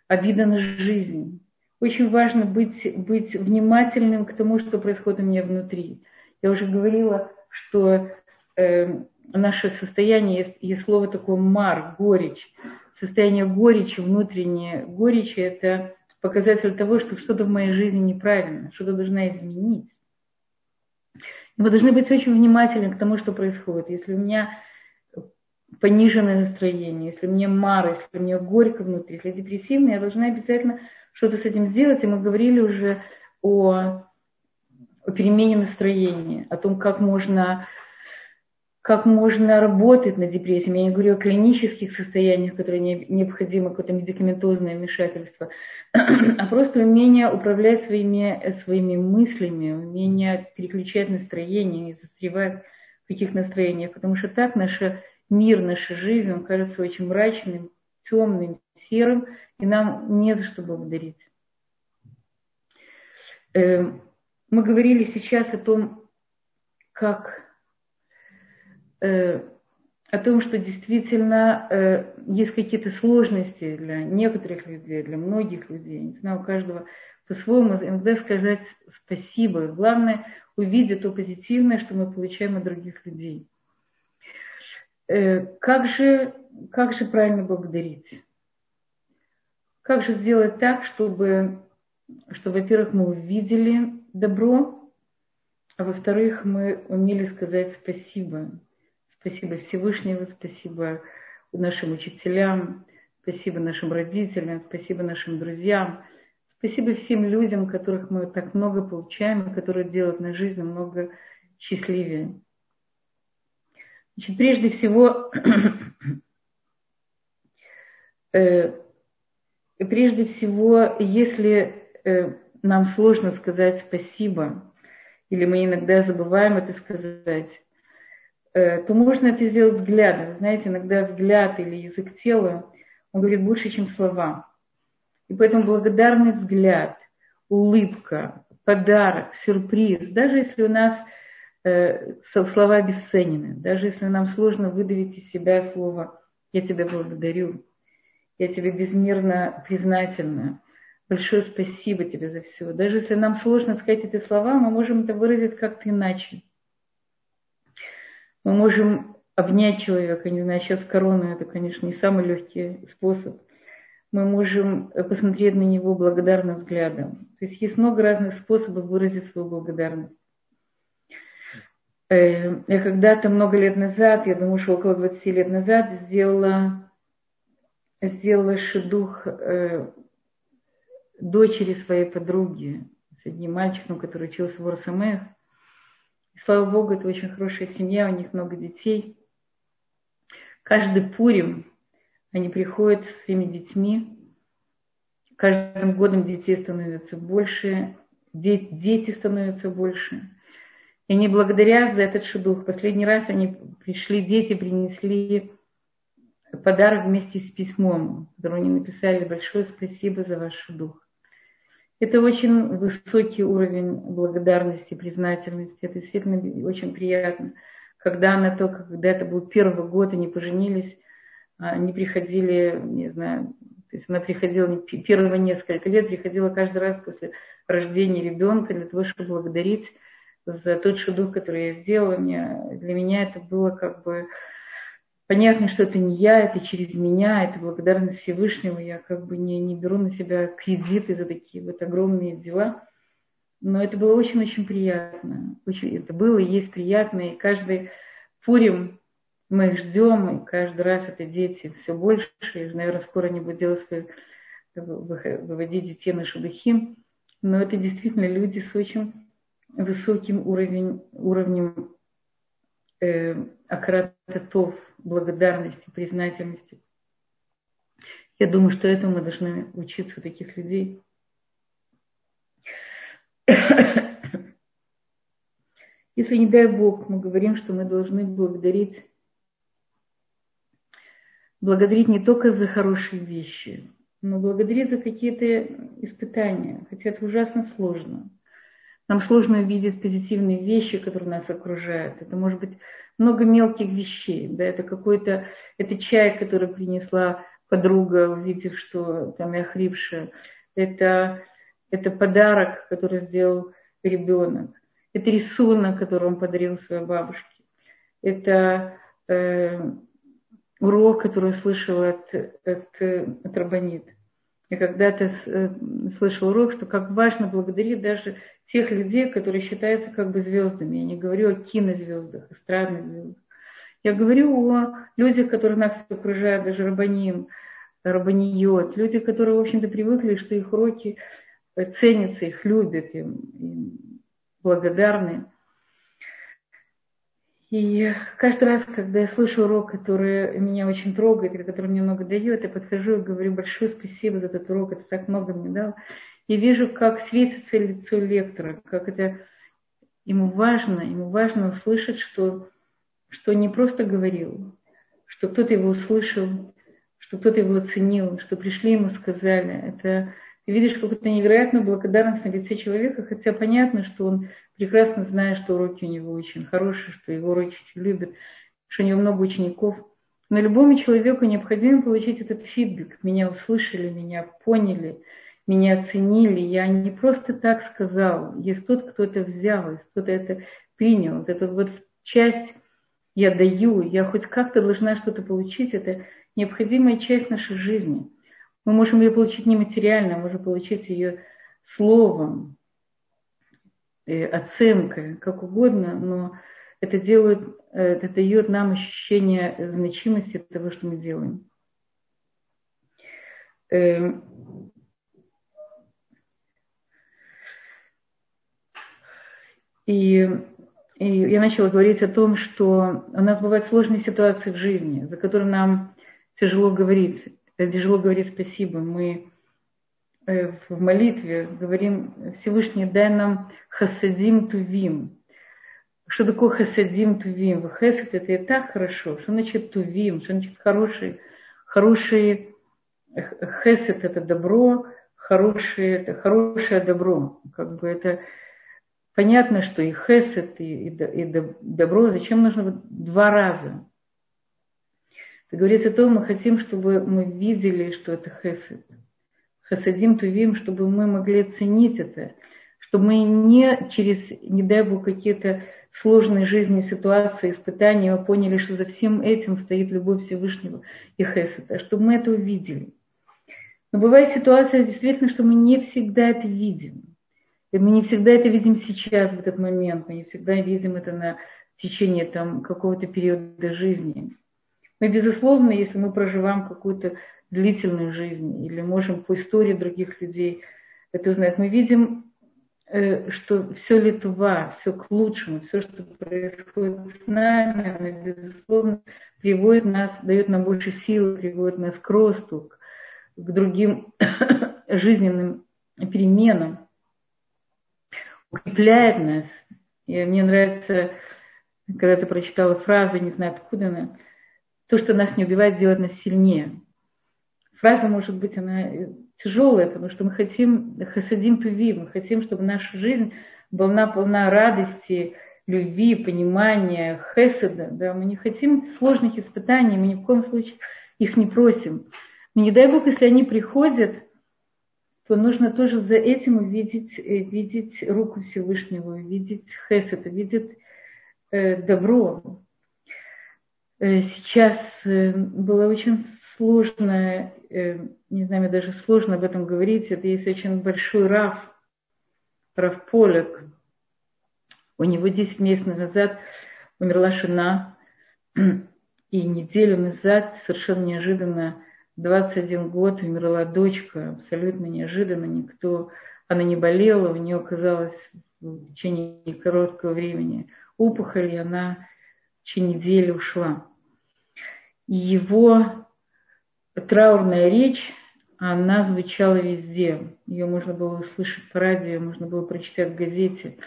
A: обида на жизнь очень важно быть, быть внимательным к тому, что происходит у меня внутри. Я уже говорила, что э, наше состояние, есть, есть слово такое мар, горечь. Состояние горечи, внутреннее горечи – это показатель того, что что-то в моей жизни неправильно, что-то должна изменить. И должны быть очень внимательны к тому, что происходит. Если у меня пониженное настроение, если мне мар, если мне горько внутри, если депрессивно, я должна обязательно что-то с этим сделать. И мы говорили уже о, о перемене настроения, о том, как можно, как можно работать над депрессией. Я не говорю о клинических состояниях, которые не, необходимо какое-то медикаментозное вмешательство, а просто умение управлять своими, своими мыслями, умение переключать настроение, не застревать в каких настроениях, потому что так наш мир, наша жизнь, он кажется очень мрачным, темным, серым, и нам не за что благодарить. Эм, мы говорили сейчас о том, как о том, что действительно э, есть какие-то сложности для некоторых людей, для многих людей. Не знаю, у каждого по-своему иногда сказать спасибо. Главное увидеть то позитивное, что мы получаем от других людей. Э, как, же, как же правильно благодарить? Как же сделать так, чтобы, чтобы во-первых, мы увидели добро, а во-вторых, мы умели сказать спасибо. Спасибо Всевышнему, спасибо нашим учителям, спасибо нашим родителям, спасибо нашим друзьям, спасибо всем людям, которых мы так много получаем и которые делают нашу жизнь намного счастливее. Значит, прежде всего, э, прежде всего, если э, нам сложно сказать спасибо, или мы иногда забываем это сказать, то можно это сделать взглядом. Знаете, иногда взгляд или язык тела, он говорит больше, чем слова. И поэтому благодарный взгляд, улыбка, подарок, сюрприз, даже если у нас э, слова обесценены, даже если нам сложно выдавить из себя слово «я тебя благодарю», «я тебе безмерно признательна», «большое спасибо тебе за все». Даже если нам сложно сказать эти слова, мы можем это выразить как-то иначе – мы можем обнять человека, не знаю, сейчас корона, это, конечно, не самый легкий способ. Мы можем посмотреть на него благодарным взглядом. То есть есть много разных способов выразить свою благодарность. Э, я когда-то много лет назад, я думаю, что около 20 лет назад, сделала, сделала шедух э, дочери своей подруги с одним мальчиком, который учился в Орсамех. И, слава Богу, это очень хорошая семья, у них много детей. Каждый Пурим они приходят с своими детьми. Каждым годом детей становится больше, дети становятся больше. И они благодарят за этот шедух. Последний раз они пришли, дети принесли подарок вместе с письмом, который они написали большое спасибо за ваш шедух. Это очень высокий уровень благодарности, признательности. Это действительно очень приятно. Когда она только, когда это был первый год, они поженились, они приходили, не знаю, то есть она приходила первые несколько лет, приходила каждый раз после рождения ребенка для того, чтобы благодарить за тот шедух, который я сделала. Для меня это было как бы Понятно, что это не я, это через меня, это благодарность Всевышнего. Я как бы не, не беру на себя кредиты за такие вот огромные дела. Но это было очень-очень приятно. Очень, это было и есть приятно. И каждый Пурим мы их ждем, и каждый раз это дети все больше. И, наверное, скоро они будут делать свои, выводить детей на шудухим. Но это действительно люди с очень высоким уровень, уровнем э, акратов, благодарности, признательности. Я думаю, что этому мы должны учиться у таких людей. Если, не дай Бог, мы говорим, что мы должны благодарить, благодарить не только за хорошие вещи, но благодарить за какие-то испытания, хотя это ужасно сложно – нам сложно увидеть позитивные вещи, которые нас окружают. Это может быть много мелких вещей. Да? Это какой-то, это чай, который принесла подруга, увидев, что там я хрипшая. Это, это подарок, который сделал ребенок. Это рисунок, который он подарил своей бабушке. Это э, урок, который услышал от, от, от Рабанит. Я когда-то э, слышал урок, что как важно благодарить даже тех людей, которые считаются как бы звездами. Я не говорю о кинозвездах, эстрадных звездах. Я говорю о людях, которые нас окружают, даже рабаним, рабаниот, люди, которые, в общем-то, привыкли, что их уроки ценятся, их любят, им, им благодарны. И каждый раз, когда я слышу урок, который меня очень трогает, или который мне много дает, я подхожу и говорю большое спасибо за этот урок, это так много мне дал. И вижу, как светится лицо лектора, как это ему важно, ему важно услышать, что, что не просто говорил, что кто-то его услышал, что кто-то его оценил, что пришли ему сказали. Это ты видишь какую-то невероятную благодарность на лице человека, хотя понятно, что он прекрасно знает, что уроки у него очень хорошие, что его уроки любят, что у него много учеников. Но любому человеку необходимо получить этот фидбэк. Меня услышали, меня поняли, меня оценили. Я не просто так сказал. Есть тот, кто это взял, есть кто-то это принял. Вот эту вот часть я даю, я хоть как-то должна что-то получить. Это необходимая часть нашей жизни. Мы можем ее получить нематериально, можем получить ее словом, оценкой, как угодно, но это делает, э, это дает нам ощущение значимости того, что мы делаем. Эм, и, и я начала говорить о том, что у нас бывают сложные ситуации в жизни, за которые нам тяжело говорить тяжело говорить спасибо. Мы э, в молитве говорим, Всевышний, дай нам хасадим тувим. Что такое хасадим тувим? Хесед это и так хорошо. Что значит тувим? Что значит хороший? Хороший хесед это добро, хорошее это хорошее добро. Как бы это понятно, что и хесед, и, и, и добро, зачем нужно два раза? говорится о том, мы хотим, чтобы мы видели, что это хесед. Хасадим тувим, чтобы мы могли оценить это, чтобы мы не через, не дай Бог, какие-то сложные жизни, ситуации, испытания, мы поняли, что за всем этим стоит любовь Всевышнего и хесед, а чтобы мы это увидели. Но бывает ситуация действительно, что мы не всегда это видим. И мы не всегда это видим сейчас, в этот момент, мы не всегда видим это на течение там, какого-то периода жизни. Мы, безусловно, если мы проживаем какую-то длительную жизнь или можем по истории других людей это узнать, мы видим, э, что все литва, все к лучшему, все, что происходит с нами, безусловно, приводит нас, дает нам больше сил, приводит нас к росту, к другим жизненным переменам, укрепляет нас. И мне нравится, когда ты прочитала фразу, не знаю откуда она, то, что нас не убивает, делает нас сильнее. Фраза, может быть, она тяжелая, потому что мы хотим хасадим туви, мы хотим, чтобы наша жизнь была полна радости, любви, понимания, хеседа. Да? Мы не хотим сложных испытаний, мы ни в коем случае их не просим. Но не дай Бог, если они приходят, то нужно тоже за этим увидеть, э, видеть руку Всевышнего, видеть хесед, видеть э, добро. Э, сейчас э, было очень сложно, э, не знаю, мне даже сложно об этом говорить, это есть очень большой Раф, Раф Полек. У него 10 месяцев назад умерла жена, и неделю назад совершенно неожиданно, 21 год, умерла дочка, абсолютно неожиданно, никто, она не болела, у нее оказалось в течение короткого времени опухоль, и она в течение недели ушла его траурная речь, она звучала везде. Ее можно было услышать по радио, можно было прочитать в газете.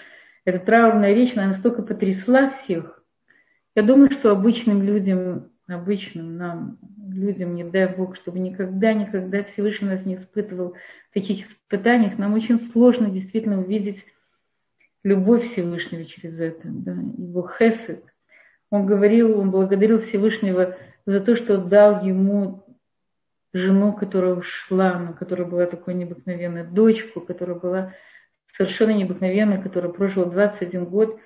A: Эта траурная речь, она настолько потрясла всех. Я думаю, что обычным людям, обычным нам, людям, не дай Бог, чтобы никогда-никогда Всевышний нас не испытывал в таких испытаниях, нам очень сложно действительно увидеть любовь Всевышнего через это, да, его хесед. Он говорил, он благодарил Всевышнего за то, что дал ему жену, которая ушла, но которая была такой необыкновенной, дочку, которая была совершенно необыкновенной, которая прожила 21 год,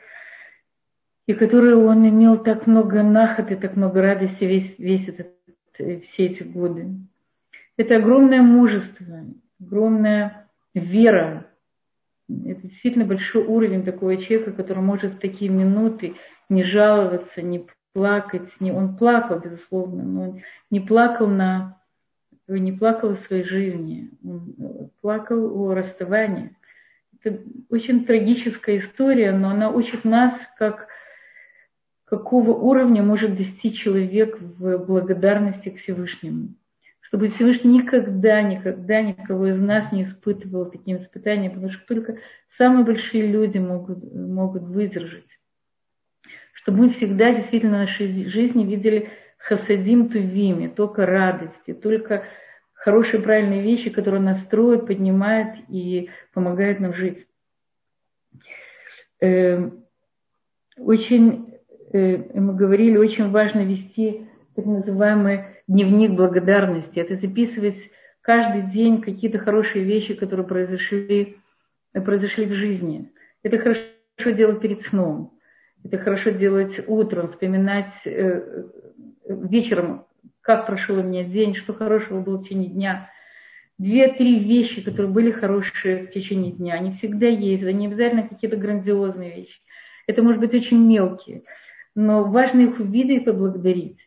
A: и которую он имел так много нахоты, так много радости весь, весь этот, все эти годы. Это огромное мужество, огромная вера. Это действительно большой уровень такого человека, который может в такие минуты не жаловаться, не плакать. Не, он плакал, безусловно, но он не плакал на не плакал о своей жизни, он плакал о расставании. Это очень трагическая история, но она учит нас, как, какого уровня может достичь человек в благодарности к Всевышнему. Чтобы Всевышний никогда, никогда никого из нас не испытывал таким испытанием, потому что только самые большие люди могут, могут выдержать чтобы мы всегда действительно в нашей жизни видели хасадим тувими, только радости, только хорошие правильные вещи, которые нас строят, поднимают и помогают нам жить. Э, очень, э, мы говорили, очень важно вести так называемый дневник благодарности. Это записывать каждый день какие-то хорошие вещи, которые произошли, произошли в жизни. Это хорошо делать перед сном. Это хорошо делать утром, вспоминать э, вечером, как прошел у меня день, что хорошего было в течение дня. Две-три вещи, которые были хорошие в течение дня, они всегда есть, они обязательно какие-то грандиозные вещи. Это может быть очень мелкие, но важно их увидеть и поблагодарить.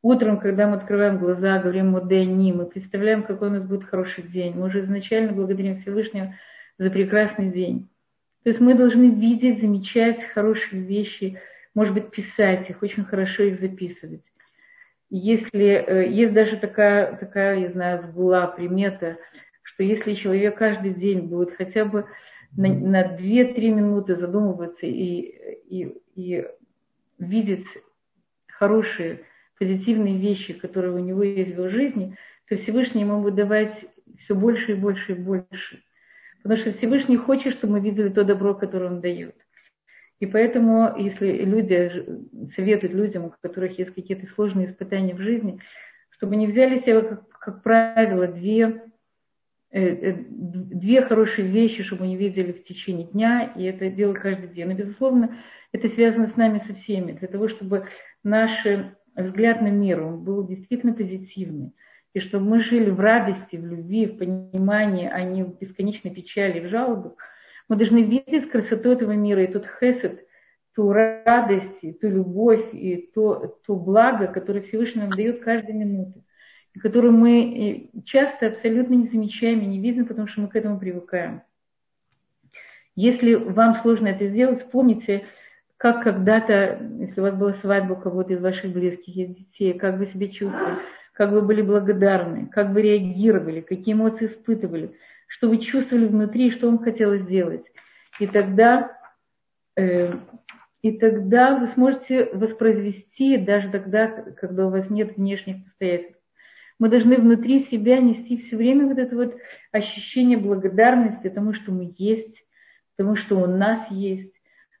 A: Утром, когда мы открываем глаза, говорим «Модени», мы представляем, какой у нас будет хороший день. Мы уже изначально благодарим Всевышнего за прекрасный день. То есть мы должны видеть, замечать хорошие вещи, может быть, писать их, очень хорошо их записывать. Если э, есть даже такая, такая, я знаю, сгула, примета, что если человек каждый день будет хотя бы на, на 2-3 минуты задумываться и, и, и видеть хорошие позитивные вещи, которые у него есть в его жизни, то Всевышний ему будет давать все больше и больше и больше. Потому что Всевышний хочет, чтобы мы видели то добро, которое он дает. И поэтому, если люди советуют людям, у которых есть какие-то сложные испытания в жизни, чтобы не взяли себе, как, как правило, две, э, э, две хорошие вещи, чтобы они видели в течение дня, и это делать каждый день. Но, безусловно, это связано с нами со всеми, для того, чтобы наши взгляд на мир, он был действительно позитивный. И чтобы мы жили в радости, в любви, в понимании, а не в бесконечной печали, в жалобах, мы должны видеть красоту этого мира и тот хесед, ту радость, и ту любовь и то, то благо, которое Всевышний нам дает каждую минуту, и которое мы э, часто абсолютно не замечаем и не видим, потому что мы к этому привыкаем. Если вам сложно это сделать, вспомните, как когда-то, если у вас была свадьба у кого-то из ваших близких, из детей, как вы себя чувствовали, как вы были благодарны, как вы реагировали, какие эмоции испытывали, что вы чувствовали внутри, что вам хотелось сделать. И тогда, э, и тогда вы сможете воспроизвести даже тогда, когда у вас нет внешних обстоятельств. Мы должны внутри себя нести все время вот это вот ощущение благодарности тому, что мы есть, тому, что у нас есть,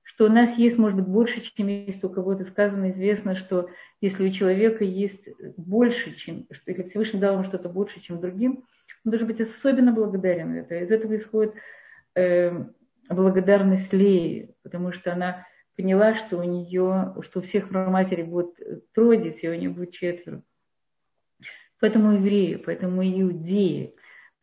A: что у нас есть, может быть, больше, чем есть у кого-то. Сказано, известно, что если у человека есть больше, чем, что если Всевышний дал ему что-то больше, чем другим, он должен быть особенно благодарен. Это. Из этого исходит э, благодарность Леи, потому что она поняла, что у нее, что у всех матери будет трое детей, а у нее будет четверо. Поэтому евреи, поэтому иудеи,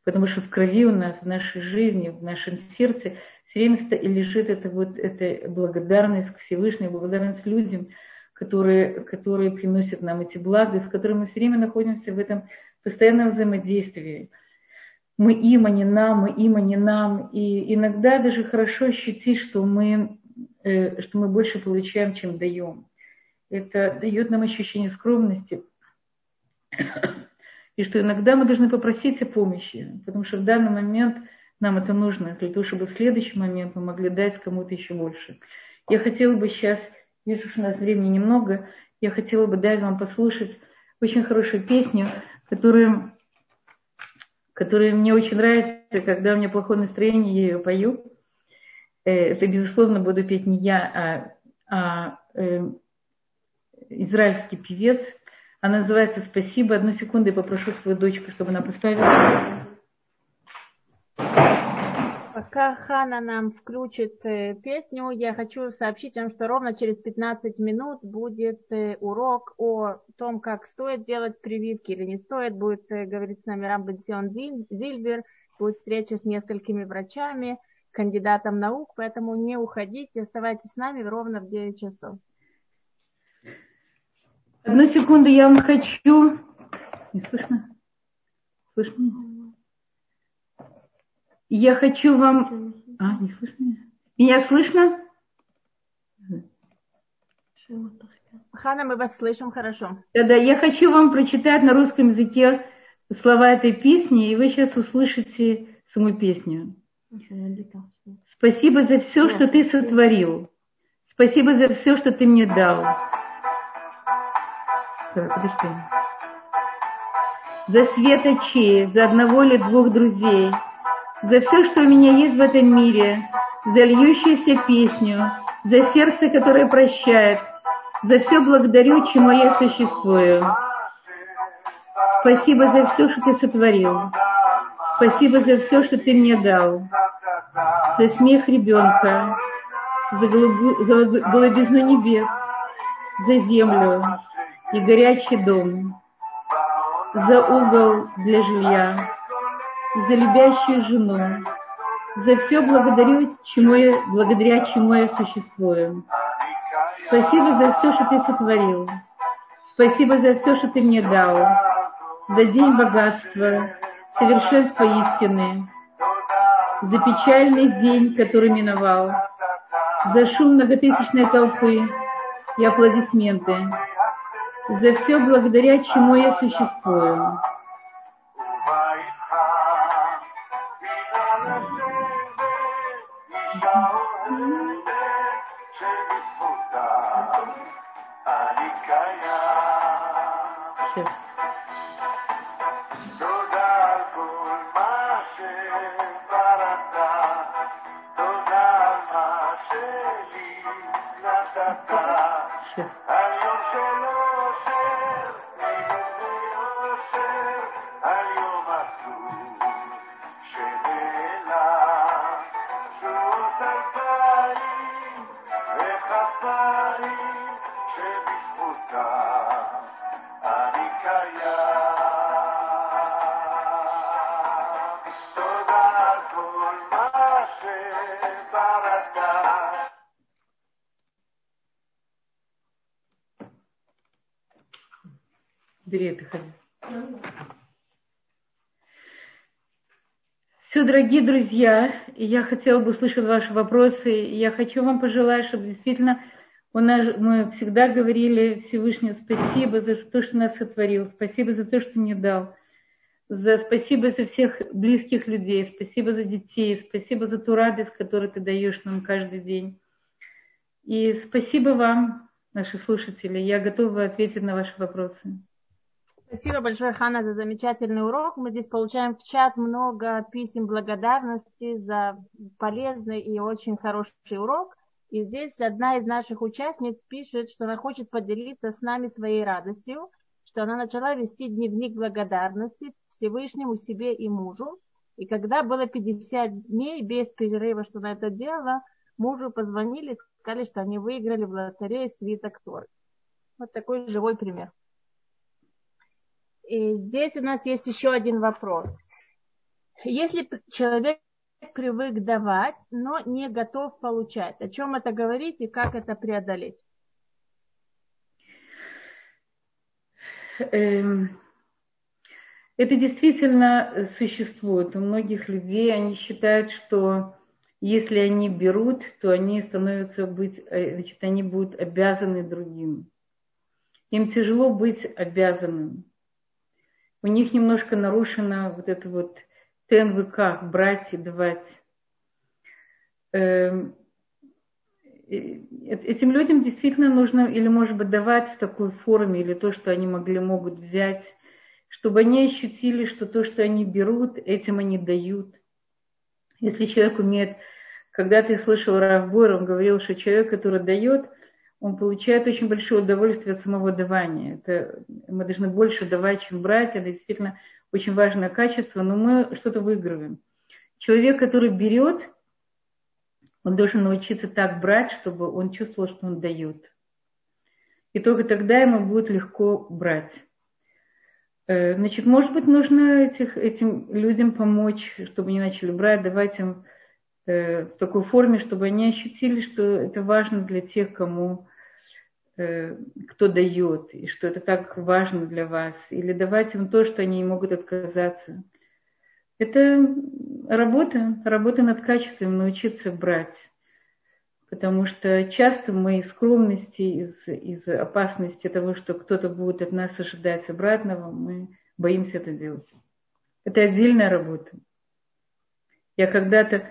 A: потому что в крови у нас, в нашей жизни, в нашем сердце – все время лежит это вот эта благодарность к Всевышнему, благодарность людям, которые, которые приносят нам эти блага, с которыми мы все время находимся в этом постоянном взаимодействии. Мы им, а не нам, мы им, а не нам. И иногда даже хорошо ощутить, что мы, э, что мы больше получаем, чем даем. Это дает нам ощущение скромности. И что иногда мы должны попросить о помощи, потому что в данный момент – нам это нужно для того, чтобы в следующий момент мы могли дать кому-то еще больше. Я хотела бы сейчас, вижу, что у нас времени немного, я хотела бы дать вам послушать очень хорошую песню, которую, которая мне очень нравится, когда у меня плохое настроение, я ее пою. Э, это, безусловно, буду петь не я, а, а э, израильский певец. Она называется «Спасибо». Одну секунду я попрошу свою дочку, чтобы она поставила.
B: Пока Хана нам включит э, песню, я хочу сообщить вам, что ровно через 15 минут будет э, урок о том, как стоит делать прививки или не стоит. Будет э, говорить с нами Рамбентион Зильбер, будет встреча с несколькими врачами, кандидатом наук, поэтому не уходите, оставайтесь с нами ровно в 9 часов.
A: Одну секунду, я вам хочу... Не слышно? Слышно? Я хочу вам... А, не слышно меня? слышно?
B: Хана, мы вас слышим хорошо.
A: Да-да, я хочу вам прочитать на русском языке слова этой песни, и вы сейчас услышите саму песню. Спасибо за все, что ты сотворил. Спасибо за все, что ты мне дал. Подожди. За свет очей, за одного или двух друзей, за все, что у меня есть в этом мире, за льющуюся песню, за сердце, которое прощает, за все благодарю, чему я существую. Спасибо за все, что ты сотворил. Спасибо за все, что ты мне дал. За смех ребенка, за, голубу, за голубизну небес, за землю и горячий дом, за угол для жилья, за любящую жену, за все благодарю, чему я, благодаря чему я существую. Спасибо за все, что ты сотворил. Спасибо за все, что ты мне дал. За день богатства, совершенства истины. За печальный день, который миновал. За шум многотысячной толпы и аплодисменты. За все, благодаря чему я существую. Друзья, я хотела бы услышать ваши вопросы. Я хочу вам пожелать, чтобы действительно у нас, мы всегда говорили Всевышнему спасибо за то, что нас сотворил, спасибо за то, что мне дал, за спасибо за всех близких людей, спасибо за детей, спасибо за ту радость, которую ты даешь нам каждый день. И спасибо вам, наши слушатели. Я готова ответить на ваши вопросы.
B: Спасибо большое, Хана, за замечательный урок. Мы здесь получаем в чат много писем благодарности за полезный и очень хороший урок. И здесь одна из наших участниц пишет, что она хочет поделиться с нами своей радостью, что она начала вести дневник благодарности Всевышнему себе и мужу. И когда было 50 дней без перерыва, что она это делала, мужу позвонили, сказали, что они выиграли в лотерее свиток Торы. Вот такой живой пример. И здесь у нас есть еще один вопрос. Если человек привык давать, но не готов получать, о чем это говорить и как это преодолеть?
A: Эм, это действительно существует. У многих людей они считают, что если они берут, то они становятся быть, э, значит, они будут обязаны другим. Им тяжело быть обязанным у них немножко нарушена вот это вот ТНВК, брать и давать. Эм, этим людям действительно нужно или, может быть, давать в такой форме, или то, что они могли, могут взять, чтобы они ощутили, что то, что они берут, этим они дают. Если человек умеет, когда ты слышал Равбор, он говорил, что человек, который дает – он получает очень большое удовольствие от самого давания. Это, мы должны больше давать, чем брать. Это действительно очень важное качество, но мы что-то выигрываем. Человек, который берет, он должен научиться так брать, чтобы он чувствовал, что он дает. И только тогда ему будет легко брать. Э, значит, может быть, нужно этих, этим людям помочь, чтобы они начали брать, давать им э, в такой форме, чтобы они ощутили, что это важно для тех, кому кто дает, и что это так важно для вас, или давать им то, что они могут отказаться. Это работа, работа над качеством, научиться брать. Потому что часто мы из скромности, из, из опасности того, что кто-то будет от нас ожидать обратного, мы боимся это делать. Это отдельная работа. Я когда-то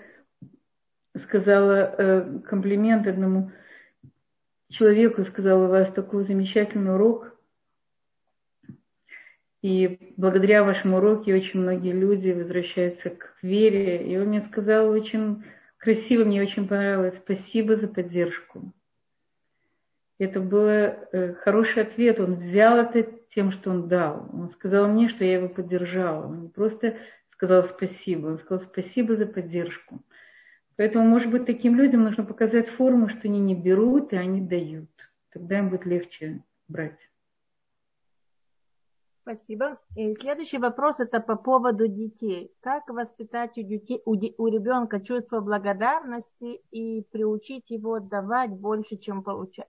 A: сказала э, комплимент одному человеку сказал, у вас такой замечательный урок. И благодаря вашему уроку очень многие люди возвращаются к вере. И он мне сказал очень красиво, мне очень понравилось. Спасибо за поддержку. Это был э, хороший ответ. Он взял это тем, что он дал. Он сказал мне, что я его поддержала. Он не просто сказал спасибо, он сказал спасибо за поддержку. Поэтому, может быть, таким людям нужно показать форму, что они не берут, и они дают. Тогда им будет легче брать.
B: Спасибо. И следующий вопрос это по поводу детей. Как воспитать у, детей, у, у ребенка чувство благодарности и приучить его давать больше, чем получать?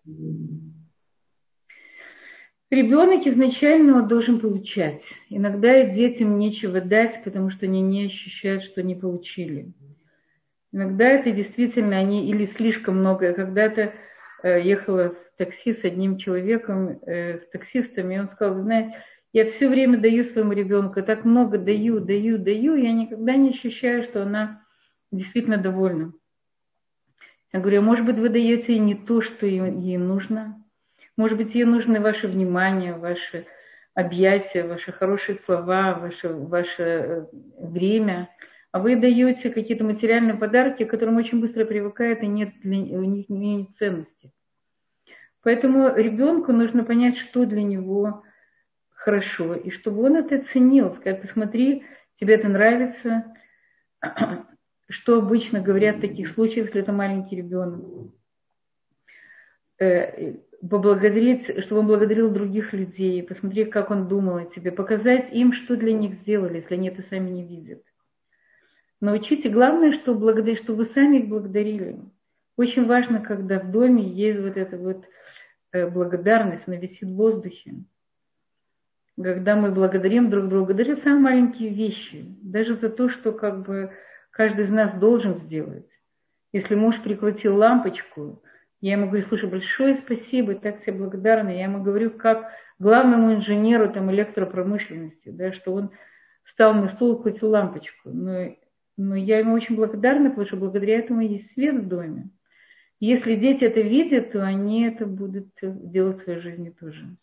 A: Ребенок изначально должен получать. Иногда детям нечего дать, потому что они не ощущают, что не получили. Иногда это действительно они или слишком много. Когда-то э, ехала в такси с одним человеком, э, с таксистом, и он сказал, знаете, я все время даю своему ребенку, так много даю, даю, даю, я никогда не ощущаю, что она действительно довольна. Я говорю, а может быть, вы даете ей не то, что ей нужно? Может быть, ей нужно ваше внимание, ваше объятия, ваши хорошие слова, ваше, ваше э, время – вы даете какие-то материальные подарки, к которым очень быстро привыкает и нет для, у них нет ценности. Поэтому ребенку нужно понять, что для него хорошо, и чтобы он это ценил, сказать, посмотри, тебе это нравится, что обычно говорят в таких случаях, если это маленький ребенок. Э, поблагодарить, чтобы он благодарил других людей, посмотреть, как он думал о тебе, показать им, что для них сделали, если они это сами не видят. Научите, главное, что, благодарить, что вы сами их благодарили. Очень важно, когда в доме есть вот эта вот э, благодарность, она висит в воздухе. Когда мы благодарим друг друга, даже самые маленькие вещи, даже за то, что как бы каждый из нас должен сделать. Если муж прикрутил лампочку, я ему говорю, слушай, большое спасибо, так тебе благодарна. Я ему говорю, как главному инженеру там, электропромышленности, да, что он встал на стул крутил лампочку. Но но я ему очень благодарна, потому что благодаря этому есть свет в доме. Если дети это видят, то они это будут делать в своей жизни тоже.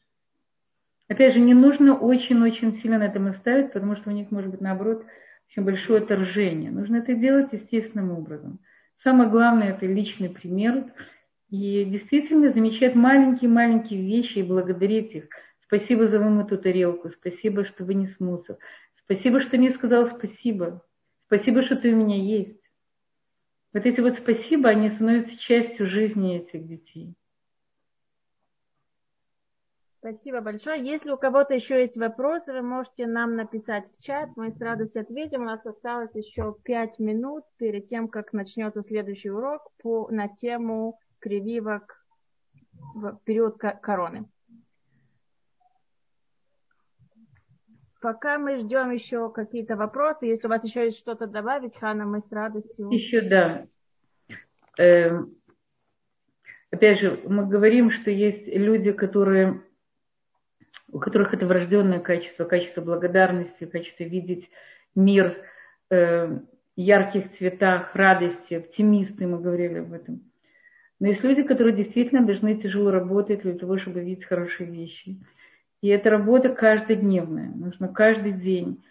A: Опять же, не нужно очень-очень сильно на этом оставить, потому что у них может быть, наоборот, очень большое отторжение. Нужно это делать естественным образом. Самое главное – это личный пример. И действительно замечать маленькие-маленькие вещи и благодарить их. Спасибо за вымытую тарелку, спасибо, что вы не мусор. Спасибо, что мне сказал спасибо. Спасибо, что ты у меня есть. Вот эти вот спасибо, они становятся частью жизни этих детей.
B: Спасибо большое. Если у кого-то еще есть вопросы, вы можете нам написать в чат. Мы с радостью ответим. У нас осталось еще пять минут перед тем, как начнется следующий урок по, на тему прививок в период короны. Пока мы ждем еще какие-то вопросы, если у вас еще есть что-то добавить, Хана, мы с радостью.
A: Еще да. Эм, опять же, мы говорим, что есть люди, которые, у которых это врожденное качество, качество благодарности, качество видеть мир э, ярких цветах, радости, оптимисты, мы говорили об этом. Но есть люди, которые действительно должны тяжело работать для того, чтобы видеть хорошие вещи. И это работа каждодневная. Нужно каждый день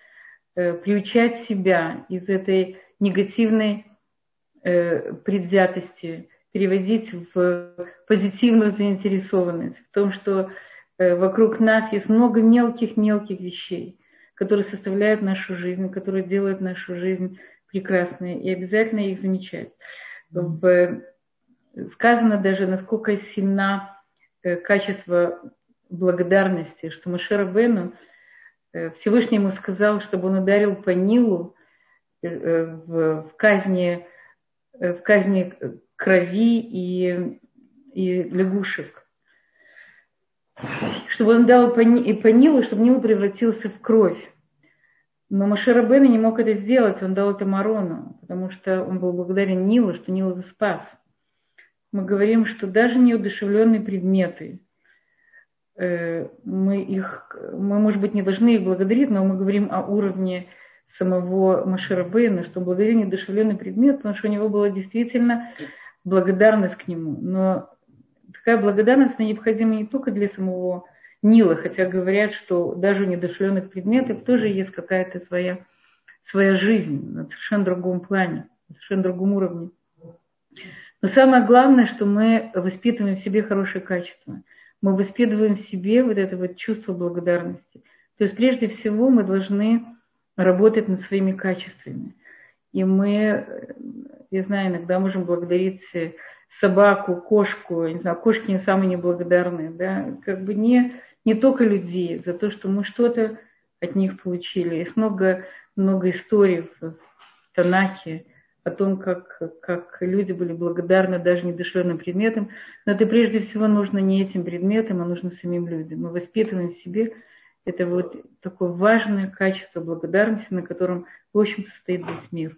A: э, приучать себя из этой негативной э, предвзятости, переводить в позитивную заинтересованность, в том, что э, вокруг нас есть много мелких-мелких вещей, которые составляют нашу жизнь, которые делают нашу жизнь прекрасной, и обязательно их замечать. В, сказано даже, насколько сильна качество благодарности, что Машера Бену э, Всевышний ему сказал, чтобы он ударил по Нилу э, в, в казни, э, в казни крови и, и лягушек. Чтобы он дал по, по Нилу, чтобы Нил превратился в кровь. Но Машера Бену не мог это сделать, он дал это Марону, потому что он был благодарен Нилу, что Нил его спас. Мы говорим, что даже неудушевленные предметы, Э, мы их, мы, может быть, не должны их благодарить, но мы говорим о уровне самого Машера Бейна, что благодарение душевленный предмет, потому что у него была действительно благодарность к нему. Но такая благодарность необходима не только для самого Нила, хотя говорят, что даже у недушевленных предметов тоже есть какая-то своя, своя жизнь на совершенно другом плане, на совершенно другом уровне. Но самое главное, что мы воспитываем в себе хорошие качества. Мы воспитываем в себе вот это вот чувство благодарности. То есть прежде всего мы должны работать над своими качествами. И мы, я знаю, иногда можем благодарить собаку, кошку, не знаю, кошки не самые неблагодарные, да, как бы не, не только людей, за то, что мы что-то от них получили. Есть много, много историй в Танахе о том, как, как люди были благодарны даже недушевленным предметам. Но это прежде всего нужно не этим предметам, а нужно самим людям. Мы воспитываем в себе это вот такое важное качество благодарности, на котором, в общем, состоит весь мир.